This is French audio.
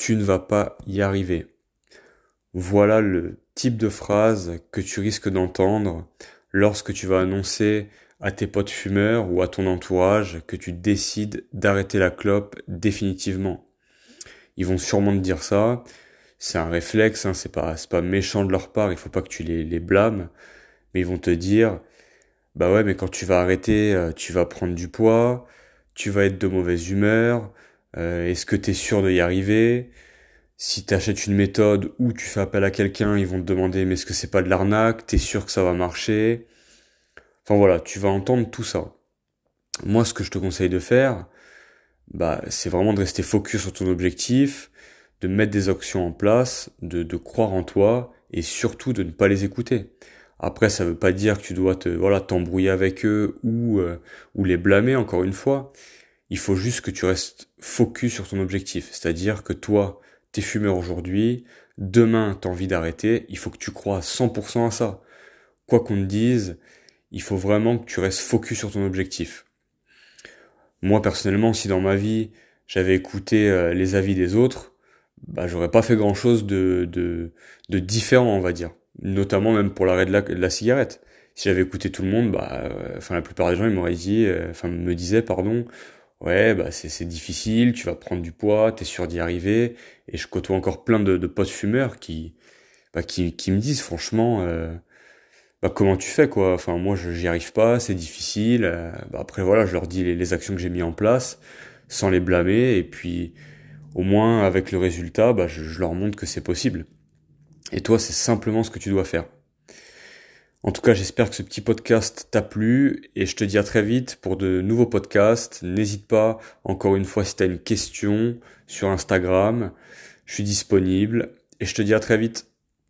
tu ne vas pas y arriver. Voilà le type de phrase que tu risques d'entendre lorsque tu vas annoncer à tes potes fumeurs ou à ton entourage que tu décides d'arrêter la clope définitivement. Ils vont sûrement te dire ça. C'est un réflexe, hein, c'est pas, pas méchant de leur part, il faut pas que tu les, les blâmes, mais ils vont te dire, bah ouais, mais quand tu vas arrêter, euh, tu vas prendre du poids, tu vas être de mauvaise humeur, euh, est-ce que tu es sûr de y arriver? Si tu achètes une méthode ou tu fais appel à quelqu'un, ils vont te demander mais est-ce que c'est pas de l'arnaque? T'es sûr que ça va marcher? Enfin voilà, tu vas entendre tout ça. Moi, ce que je te conseille de faire, bah, c'est vraiment de rester focus sur ton objectif, de mettre des actions en place, de, de croire en toi et surtout de ne pas les écouter. Après, ça veut pas dire que tu dois te voilà t'embrouiller avec eux ou euh, ou les blâmer encore une fois. Il faut juste que tu restes focus sur ton objectif, c'est-à-dire que toi, t'es fumeur aujourd'hui, demain t'as envie d'arrêter, il faut que tu crois 100% à ça. Quoi qu'on te dise, il faut vraiment que tu restes focus sur ton objectif. Moi personnellement, si dans ma vie j'avais écouté euh, les avis des autres, bah j'aurais pas fait grand chose de, de, de différent, on va dire. Notamment même pour l'arrêt de la, cigarette. Si j'avais écouté tout le monde, bah, euh, enfin la plupart des gens ils m'auraient dit, euh, enfin me disaient pardon, ouais bah c'est difficile, tu vas prendre du poids, t'es sûr d'y arriver. Et je côtoie encore plein de, de potes fumeurs qui, bah, qui, me disent franchement, bah comment tu fais quoi? Enfin moi j'y arrive pas, c'est difficile. Euh, bah, après voilà, je leur dis les, actions que j'ai mis en place sans les blâmer et puis au moins avec le résultat, bah, je, leur montre que c'est possible. Et toi, c'est simplement ce que tu dois faire. En tout cas, j'espère que ce petit podcast t'a plu et je te dis à très vite pour de nouveaux podcasts. N'hésite pas, encore une fois, si tu une question sur Instagram, je suis disponible et je te dis à très vite.